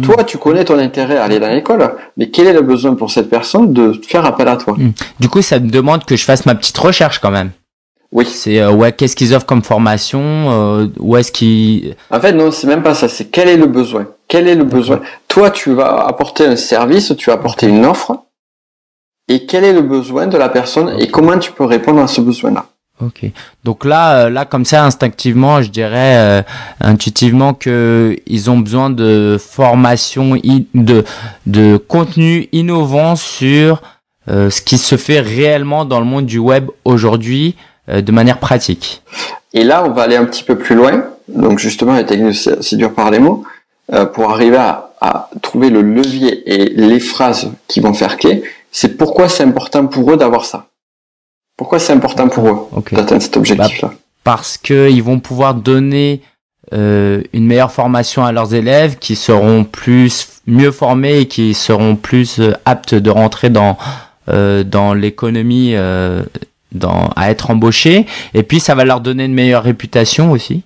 Toi, tu connais ton intérêt à aller dans l'école, mais quel est le besoin pour cette personne de faire appel à toi? Du coup, ça me demande que je fasse ma petite recherche quand même. Oui. C'est euh, ouais, qu'est-ce qu'ils offrent comme formation euh, Où est-ce qu'ils En fait, non, c'est même pas ça. C'est quel est le besoin? Quel est le besoin? Toi, tu vas apporter un service, tu vas apporter une offre et quel est le besoin de la personne et comment tu peux répondre à ce besoin-là? Ok. Donc là, euh, là comme ça, instinctivement, je dirais euh, intuitivement que ils ont besoin de formation, de de contenu innovant sur euh, ce qui se fait réellement dans le monde du web aujourd'hui de manière pratique. Et là, on va aller un petit peu plus loin. Donc justement, la technique c'est dur par les mots pour arriver à, à trouver le levier et les phrases qui vont faire clé c'est pourquoi c'est important pour eux d'avoir ça. Pourquoi c'est important pour eux d'atteindre cet objectif-là bah, Parce qu'ils vont pouvoir donner euh, une meilleure formation à leurs élèves qui seront plus mieux formés et qui seront plus euh, aptes de rentrer dans euh, dans l'économie euh, dans à être embauchés et puis ça va leur donner une meilleure réputation aussi.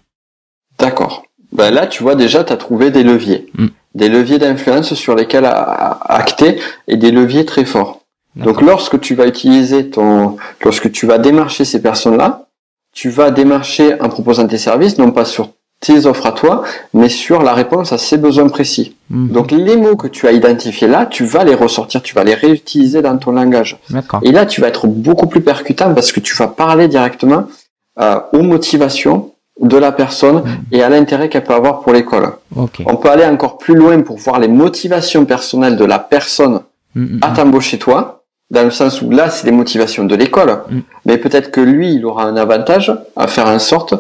D'accord. Ben là tu vois déjà tu as trouvé des leviers. Mm des leviers d'influence sur lesquels acter et des leviers très forts. Donc lorsque tu vas utiliser ton, lorsque tu vas démarcher ces personnes-là, tu vas démarcher en proposant tes services, non pas sur tes offres à toi, mais sur la réponse à ses besoins précis. Mhm. Donc les mots que tu as identifiés là, tu vas les ressortir, tu vas les réutiliser dans ton langage. Et là, tu vas être beaucoup plus percutant parce que tu vas parler directement euh, aux motivations de la personne mm. et à l'intérêt qu'elle peut avoir pour l'école. On peut aller encore plus loin pour voir les motivations personnelles de la personne mm, à t'embaucher toi, dans le sens où là, c'est les motivations de l'école. Mais peut-être que lui, il aura un avantage à faire en sorte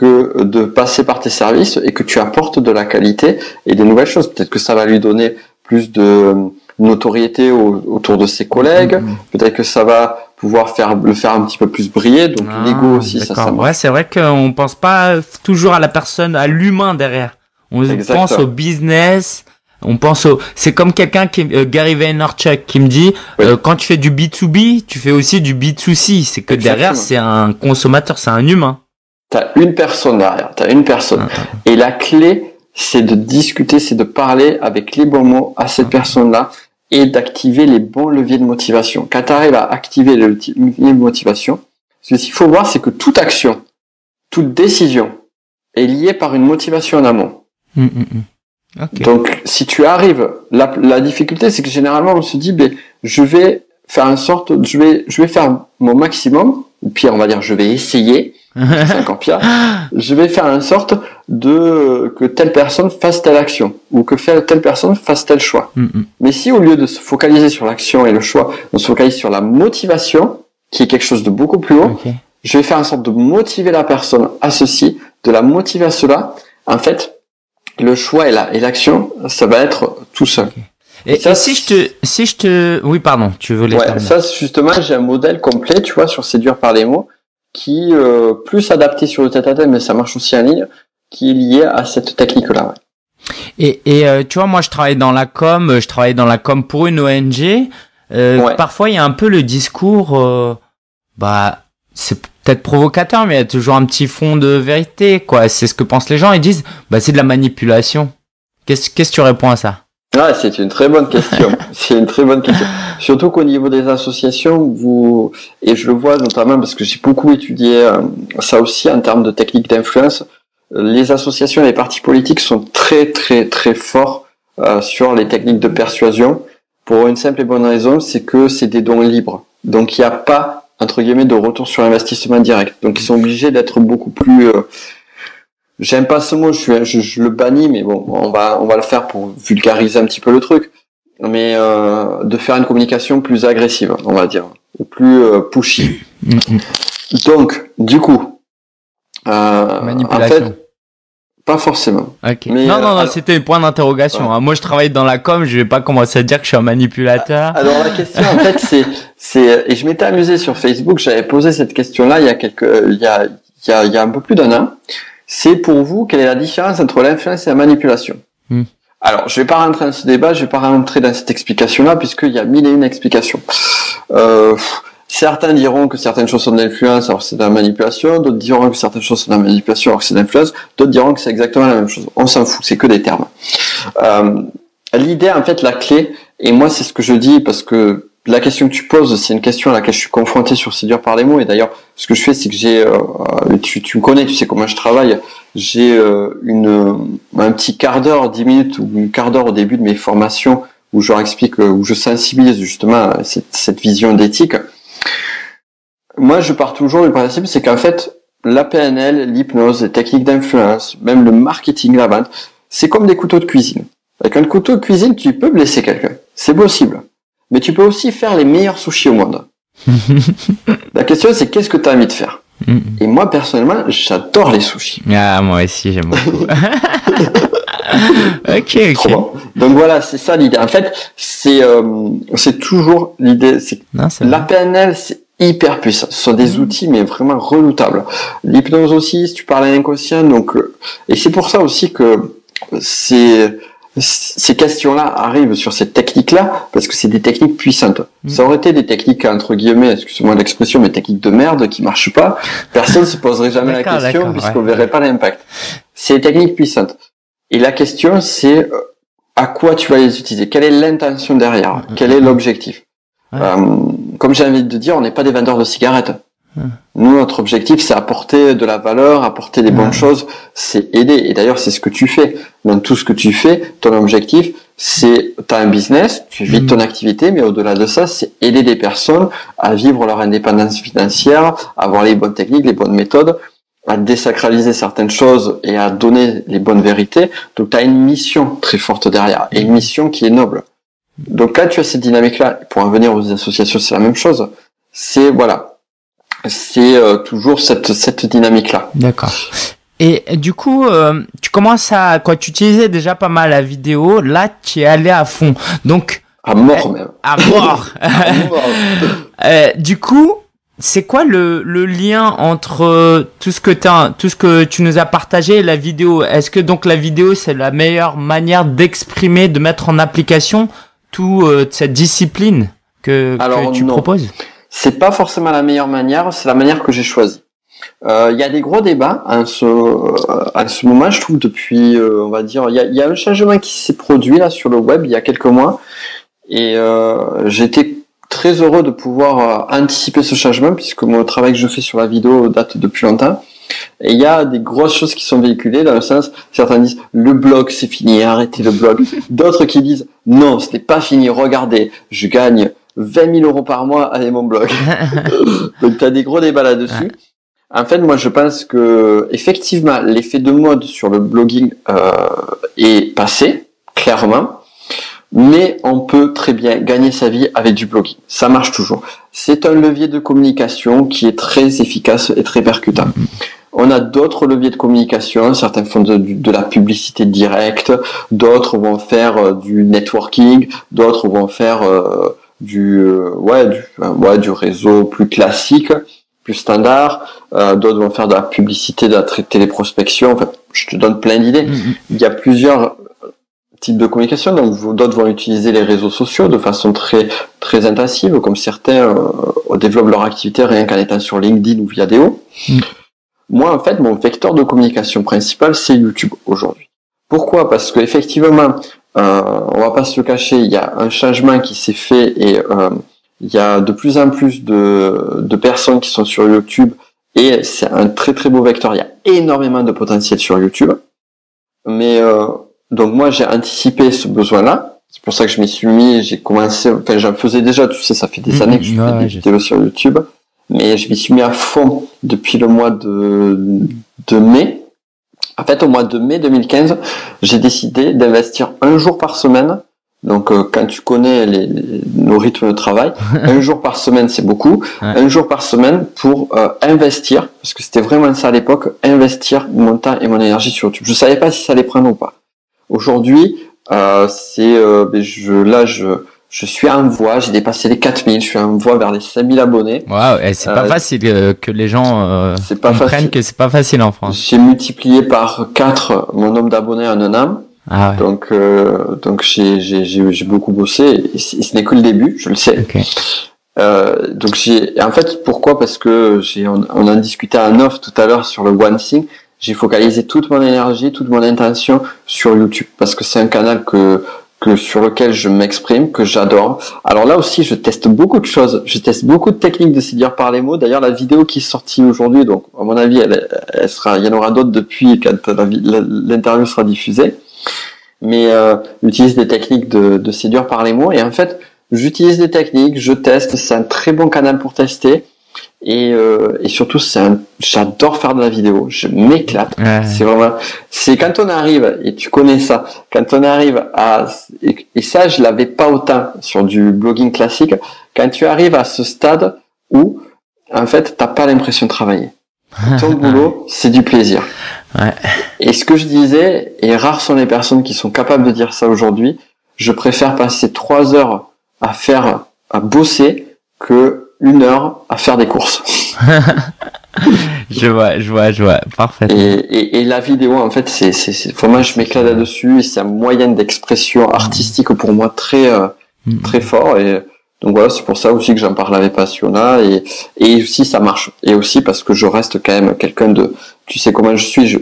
que de passer par tes services et que tu apportes de la qualité et des nouvelles choses. Peut-être que ça va lui donner plus de notoriété autour de ses collègues. Peut-être que ça va pouvoir faire le faire un petit peu plus briller. Donc ah, l'ego aussi, ça, ça Ouais, c'est vrai qu'on pense pas toujours à la personne, à l'humain derrière. On pense au business. On pense au. C'est comme quelqu'un qui euh, Gary Vaynerchuk qui me dit euh, quand tu fais du B2B, tu fais aussi du B2C. C'est que derrière c'est un consommateur, c'est un humain. T'as une personne derrière. T'as une personne. Ah, ah. Et la clé c'est de discuter, c'est de parler avec les bons mots à cette personne-là et d'activer les bons leviers de motivation. Quand tu arrives à activer les leviers de motivation, ce qu'il faut voir, c'est que toute action, toute décision est liée par une motivation en amont. Mm, mm, mm. Donc, si tu arrives, la, la difficulté, c'est que généralement, on se dit, ben, je vais faire une sorte, je vais, je vais faire mon maximum, ou pire, on va dire, je vais essayer, c'est encore pire, je vais faire une sorte de que telle personne fasse telle action, ou que telle personne fasse tel choix. Mais si au lieu de se focaliser sur l'action et le choix, on se focalise sur la motivation, qui est quelque chose de beaucoup plus haut, je vais faire une sorte de motiver la personne à ceci, de la motiver à cela. En fait, le choix et la et l'action, ça va être tout seul. Et, ça, si je te, si je te, oui, pardon, tu veux les Ouais, ça, justement, j'ai un modèle complet, tu vois, sur séduire par les mots, qui euh, plus adapté sur le tête-à-tête, mais ça marche aussi en ligne, qui est lié à cette technique-là. Et, et euh, tu vois, moi, je travaille dans la com, je travaille dans la com pour une ONG. Euh, Parfois, il y a un peu le discours, euh, bah, c'est peut-être provocateur, mais il y a toujours un petit fond de vérité, quoi. C'est ce que pensent les gens. Ils disent, bah, c'est de la manipulation. Qu'est-ce qu'est-ce que tu réponds à ça? Ah, c'est une très bonne question. (laughs) c'est une très bonne question. Surtout qu'au niveau des associations, vous et je le vois notamment parce que j'ai beaucoup étudié euh, ça aussi en termes de techniques d'influence. Les associations et les partis politiques sont très très très forts euh, sur les techniques de persuasion pour une simple et bonne raison, c'est que c'est des dons libres. Donc il n'y a pas entre guillemets de retour sur investissement direct. Donc ils sont obligés d'être beaucoup plus euh, j'aime pas ce mot, je, suis, je, le bannis, mais bon, on va, on va le faire pour vulgariser un petit peu le truc. Mais euh, de faire une communication plus agressive, on va dire, ou plus euh, pushy. (laughs) Donc, du coup, euh, manipulation. En fait, pas forcément. Mais, non, non, non, c'était un point d'interrogation. Hein. Moi, je travaille dans la com, je vais pas commencer à dire que je suis un manipulateur. Alors la question, en fait, c'est, c'est, et je m'étais amusé sur Facebook, j'avais posé cette question-là il y a quelques, il y a, il y a, il y a un peu plus d'un an c'est pour vous quelle est la différence entre l'influence et la manipulation hmm. Alors, je vais pas rentrer dans ce débat, je vais pas rentrer dans cette explication-là, puisqu'il y a mille et une explications. Euh, certains diront que certaines choses sont de l'influence, alors c'est de la manipulation, d'autres diront que certaines choses sont de la manipulation, alors que c'est de l'influence, d'autres diront que c'est exactement la même chose. On s'en fout, c'est que des termes. Euh, L'idée, en fait, la clé, et moi c'est ce que je dis parce que la question que tu poses, c'est une question à laquelle je suis confronté sur Séduire par les mots. Et d'ailleurs, ce que je fais, c'est que j'ai, euh, tu, me connais, tu sais comment je travaille. J'ai euh, une un petit quart d'heure, dix minutes ou un quart d'heure au début de mes formations où je leur explique, euh, où je sensibilise justement cette, cette vision d'éthique. Moi, je pars toujours du principe, c'est qu'en fait, la PNL, l'hypnose, les techniques d'influence, même le marketing, la vente, c'est comme des couteaux de cuisine. Avec un couteau de cuisine, tu peux blesser quelqu'un. C'est possible mais tu peux aussi faire les meilleurs sushis au monde. (laughs) la question c'est qu'est-ce que tu as envie de faire? Et moi personnellement, j'adore les sushis. Ah moi aussi j'aime beaucoup. (laughs) (laughs) ok ok. Donc voilà, c'est ça l'idée. En fait, c'est euh, c'est toujours l'idée. C'est la PNL, c'est hyper puissant. Ce sont des mm. outils mais vraiment redoutables. L'hypnose aussi, si tu parles à l'inconscient, donc euh, et c'est pour ça aussi que c'est ces questions-là arrivent sur cette technique-là parce que c'est des techniques puissantes. Mm. Ça aurait été des techniques entre guillemets, excusez-moi l'expression, mais techniques de merde qui marchent pas. Personne se poserait jamais la question puisqu'on verrait pas l'impact. C'est des techniques puissantes. Et la question, c'est euh, à quoi tu vas les utiliser? Quelle est l'intention derrière? Mm. Quel est l'objectif? Euh, Comme j'ai envie de dire, on n'est pas des vendeurs de cigarettes. Nous, notre objectif, c'est apporter de la valeur, apporter des bonnes choses, c'est aider. Et d'ailleurs, c'est ce que tu fais. Dans tout ce que tu fais, ton objectif, c'est, tu as un business, tu vis ton activité, mais au-delà de ça, c'est aider des personnes à vivre leur indépendance financière, à avoir les bonnes techniques, les bonnes méthodes, à désacraliser certaines choses et à donner les bonnes vérités. Donc, tu as une mission très forte derrière, et une mission qui est noble. Donc là, tu as cette dynamique-là. Pour en venir aux associations, c'est la même chose. C'est, voilà, c'est euh, toujours cette, cette dynamique-là. D'accord. Et du coup, euh, tu commences à, quoi, tu utilisais déjà pas mal la vidéo, là, tu es allé à fond. Donc. À mort même. À mort. (laughs) à mort. (laughs) euh, du coup, c'est quoi le, le lien entre tout ce que as, tout ce que tu nous as partagé et la vidéo? Est-ce que donc la vidéo c'est la meilleure manière d'exprimer, de mettre en application toute euh, cette discipline que, que tu proposes? C'est pas forcément la meilleure manière, c'est la manière que j'ai choisie. Il y a des gros débats en ce, en ce moment, je trouve, depuis, on va dire, il y a, y a, un changement qui s'est produit là sur le web il y a quelques mois. Et j'étais très heureux de pouvoir anticiper ce changement puisque mon travail que je fais sur la vidéo date depuis longtemps. Et il y a des grosses choses qui sont véhiculées dans le sens, certains disent le blog c'est fini, arrêtez le blog. (laughs) D'autres qui disent non, ce n'est pas fini, regardez, je gagne 20 000 euros par mois avec mon blog. (laughs) Donc tu as des gros débats là-dessus. En fait, moi je pense que effectivement l'effet de mode sur le blogging euh, est passé, clairement. Mais on peut très bien gagner sa vie avec du blogging. Ça marche toujours. C'est un levier de communication qui est très efficace et très percutant. On a d'autres leviers de communication, certains font de, la publicité directe, d'autres vont faire euh, du networking, d'autres vont faire euh, du, euh, ouais, du, ouais, du réseau plus classique, plus standard, d'autres vont faire de la publicité, de la téléprospection, en fait, je te donne plein d'idées. Mm-hmm. Il y a plusieurs types de communication, donc d'autres vont utiliser les réseaux sociaux de façon très très intensive, comme certains développent leur activité rien qu'en étant sur LinkedIn ou Viadeo. Mm. Moi, en fait, mon vecteur de communication principal, c'est YouTube aujourd'hui. Pourquoi? Parce qu'effectivement, euh, on va pas se le cacher, il y a un changement qui s'est fait et euh, il y a de plus en plus de, de personnes qui sont sur YouTube et c'est un très très beau vecteur. Il y a énormément de potentiel sur YouTube. Mais euh, donc moi j'ai anticipé ce besoin-là. C'est pour ça que je m'y suis mis. J'ai commencé. Enfin, j'en faisais déjà. Tu sais, ça fait des mmh, années que je fais des vidéos sur YouTube mais je m'y suis mis à fond depuis le mois de, de mai. En fait, au mois de mai 2015, j'ai décidé d'investir un jour par semaine. Donc, euh, quand tu connais les, nos rythmes de travail, (laughs) un jour par semaine, c'est beaucoup. Un jour par semaine pour euh, investir, parce que c'était vraiment ça à l'époque, investir mon temps et mon énergie sur YouTube. Je savais pas si ça allait prendre ou pas. Aujourd'hui, euh, c'est, ben, je, là, je, je suis en voie, j'ai dépassé les 4000, je suis en voie vers les 5000 abonnés. Waouh, et c'est pas euh, facile euh, que les gens euh, pas comprennent que c'est pas facile en France. J'ai multiplié par 4 mon nombre d'abonnés en un an. Ah ouais. Donc, euh, donc j'ai, j'ai, j'ai, beaucoup bossé et ce n'est que le début, je le sais. Okay. Euh, donc j'ai, en fait, pourquoi? Parce que j'ai, on, on a discuté en off tout à l'heure sur le One Thing. J'ai focalisé toute mon énergie, toute mon intention sur YouTube parce que c'est un canal que que sur lequel je m'exprime, que j'adore. Alors là aussi, je teste beaucoup de choses. Je teste beaucoup de techniques de séduire par les mots. D'ailleurs, la vidéo qui est sortie aujourd'hui, donc à mon avis, elle, sera, il y en aura d'autres depuis quand l'interview sera diffusée. Mais euh, j'utilise des techniques de séduire par les mots. Et en fait, j'utilise des techniques, je teste. C'est un très bon canal pour tester. Et, euh, et surtout, c'est j'adore faire de la vidéo. Je m'éclate. C'est vraiment, c'est quand on arrive et tu connais ça, quand on arrive à et, ça, je l'avais pas autant sur du blogging classique. Quand tu arrives à ce stade où en fait, t'as pas l'impression de travailler. (laughs) Ton boulot, c'est du plaisir. Ouais. Et ce que je disais, et rares sont les personnes qui sont capables de dire ça aujourd'hui, je préfère passer trois heures à faire, à bosser que une heure à faire des courses. (laughs) je vois, je vois, je vois, parfait. Et, et, la vidéo, en fait, c'est, c'est, vraiment, je m'éclate là-dessus et c'est un moyen d'expression artistique pour moi très, euh, mm. très fort. Et donc voilà, c'est pour ça aussi que j'en parle avec Passiona et, et aussi ça marche. Et aussi parce que je reste quand même quelqu'un de, tu sais comment je suis, je,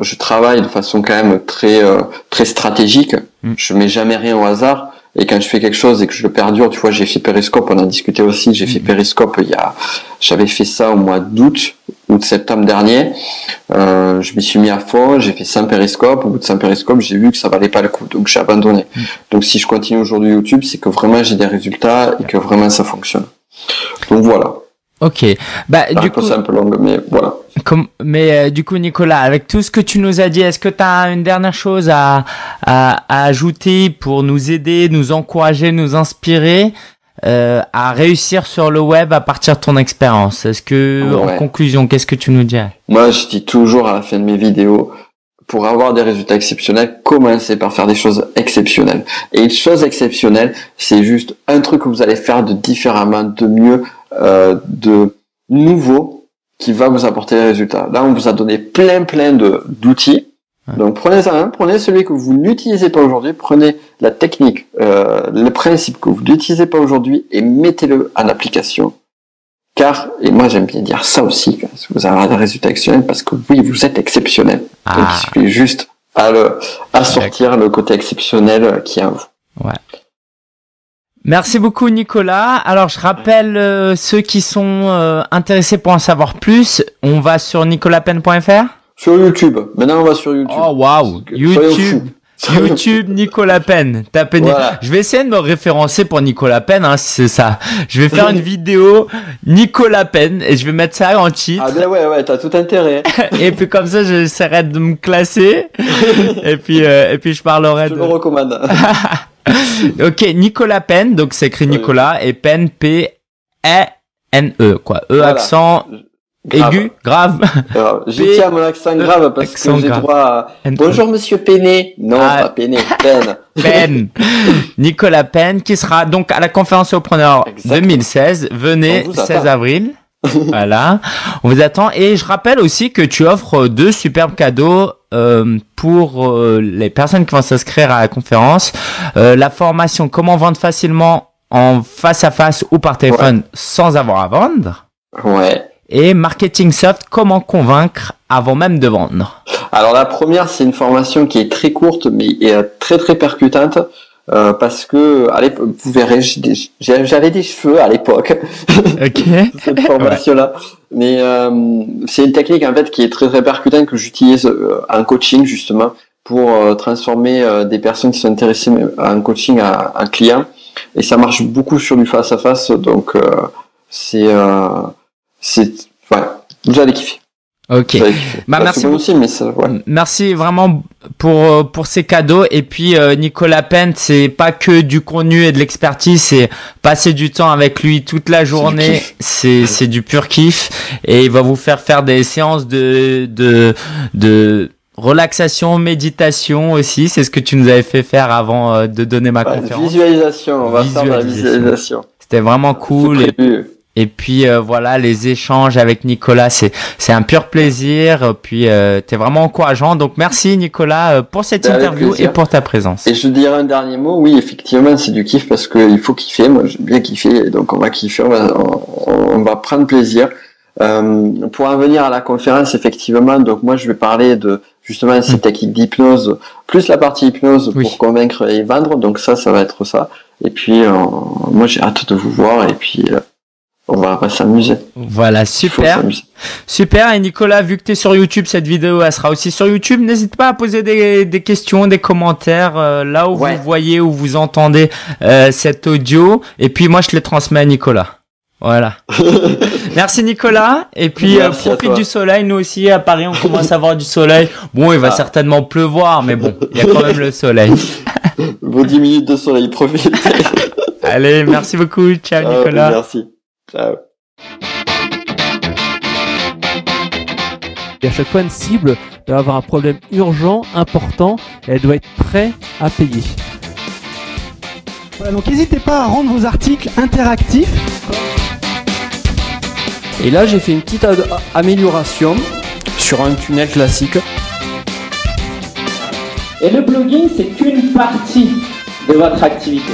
je travaille de façon quand même très, euh, très stratégique. Mm. Je mets jamais rien au hasard. Et quand je fais quelque chose et que je le perdure, tu vois, j'ai fait Periscope, on a discuté aussi, j'ai fait mhm. Periscope il y a, j'avais fait ça au mois d'août, août septembre dernier. Euh, je m'y suis mis à fond, j'ai fait 100 Periscope, au bout de 100 Periscope, j'ai vu que ça valait pas le coup, donc j'ai abandonné. Mhm. Donc si je continue aujourd'hui YouTube, c'est que vraiment j'ai des résultats et que vraiment ça fonctionne. Donc voilà. Ok. Bah, du coup, c'est un peu long, mais voilà. Comme, mais euh, du coup, Nicolas, avec tout ce que tu nous as dit, est-ce que tu as une dernière chose à, à, à, ajouter pour nous aider, nous encourager, nous inspirer euh, à réussir sur le web à partir de ton expérience? Est-ce que, en conclusion, qu'est-ce que tu nous dirais? Moi, je dis toujours à la fin de mes vidéos, pour avoir des résultats exceptionnels, commencez par faire des choses exceptionnelles. Et une chose exceptionnelle, c'est juste un truc que vous allez faire de différemment, de mieux, euh, de nouveau qui va vous apporter des résultats. Là, on vous a donné plein plein de d'outils. Donc prenez un, prenez celui que vous n'utilisez pas aujourd'hui, prenez la technique, euh, le principe que vous n'utilisez pas aujourd'hui et mettez-le en application. car, et moi j'aime bien dire ça aussi, vous avez des résultats exceptionnels, parce que oui, vous êtes exceptionnel. Donc Ah. il suffit juste à, le, à sortir le côté exceptionnel qui est en vous. Ouais. Merci beaucoup Nicolas. Alors je rappelle euh, ceux qui sont euh, intéressés pour en savoir plus, on va sur nicolapen.fr. Sur YouTube, maintenant on va sur YouTube. Oh waouh, YouTube. (laughs) YouTube Nicolas Pen. Tapez Voilà. Je vais essayer de me référencer pour Nicolas Pen, hein, si c'est ça. Je vais faire une (laughs) vidéo Nicolas Pen et je vais mettre ça en titre. Ah ben ouais, ouais, t'as tout intérêt. (laughs) et puis comme ça, j'essaierai de me classer. et puis euh, et puis je parlerai Je de. le recommande. Ok, Nicolas Pen, donc c'est écrit. Nicolas et Pen P E N E quoi. E Voilà. accent. Aigu, grave. Grave. (laughs) Je tiens mon accent grave parce que j'ai droit à... Bonjour monsieur Péné. Non, Ah. pas Péné, Pen. Pen. Nicolas Pen qui sera donc à la conférence au preneur Exactement. 2016. Venez On vous 16 attend. avril. (laughs) voilà, on vous attend et je rappelle aussi que tu offres deux superbes cadeaux euh, pour euh, les personnes qui vont s'inscrire à la conférence. Euh, la formation comment vendre facilement en face à face ou par téléphone sans avoir à vendre. Ouais. Et marketing soft comment convaincre avant même de vendre. Alors la première, c'est une formation qui est très courte mais euh, très très percutante. euh, parce que l'époque, vous verrez, j'avais des cheveux à l'époque. (laughs) Ok. (laughs) cette formation-là. Mais euh, c'est une technique en fait qui est très très percutante que j'utilise en coaching justement pour euh, transformer des personnes qui sont intéressées en coaching à un client. Et ça marche beaucoup sur du face à face, donc c'est c'est ouais, j'allais kiffer. Ok. Kiffer. Bah, La merci aussi, mais ça ouais. Merci vraiment pour euh, pour ces cadeaux et puis euh, Nicolas Pent c'est pas que du contenu et de l'expertise c'est passer du temps avec lui toute la journée c'est c'est du pur kiff et il va vous faire faire des séances de de de relaxation méditation aussi c'est ce que tu nous avais fait faire avant euh, de donner ma Ouais, conférence visualisation, on va faire de la Visualisation. c'était vraiment cool et. Et puis euh, voilà, les échanges avec Nicolas, c'est c'est un pur plaisir. Euh, Puis euh, t'es vraiment encourageant. Donc merci Nicolas euh, pour cette Avec interview plaisir. et pour ta présence. Et je dirais un dernier mot, oui, effectivement, c'est du kiff parce qu'il faut kiffer. Moi, j'aime bien kiffer, et donc on va kiffer, on va, on, on va prendre plaisir. Euh, pour en venir à la conférence, effectivement, donc moi, je vais parler de justement ces techniques d'hypnose, plus la partie hypnose Oui. pour convaincre et vendre. Donc ça, ça va être ça. Et puis, euh, moi, j'ai hâte de vous voir et puis euh, on va, s'amuser. Voilà, super, super. Et Nicolas, vu que t'es sur YouTube, cette vidéo elle sera aussi sur YouTube. N'hésite pas à poser des, des questions, des commentaires euh, là où Ouais. vous voyez, où vous entendez euh, cet audio. Et puis moi, je les transmets à Nicolas. Voilà. (laughs) Merci Nicolas. Et puis euh, profite du soleil. Nous aussi à Paris, on commence à avoir du soleil. Bon, il va Ah. certainement pleuvoir, mais bon, il y a quand même le soleil. (laughs) Vos 10 minutes de soleil, profitez. (laughs) Allez, merci beaucoup. Ciao Ah, Nicolas. merci. Ciao. Et à chaque fois, une cible doit avoir un problème urgent, important, et elle doit être prête à payer. Voilà, donc n'hésitez pas à rendre vos articles interactifs. Et là, j'ai fait une petite amélioration sur un tunnel classique. Et le blogging, c'est qu'une partie de votre activité.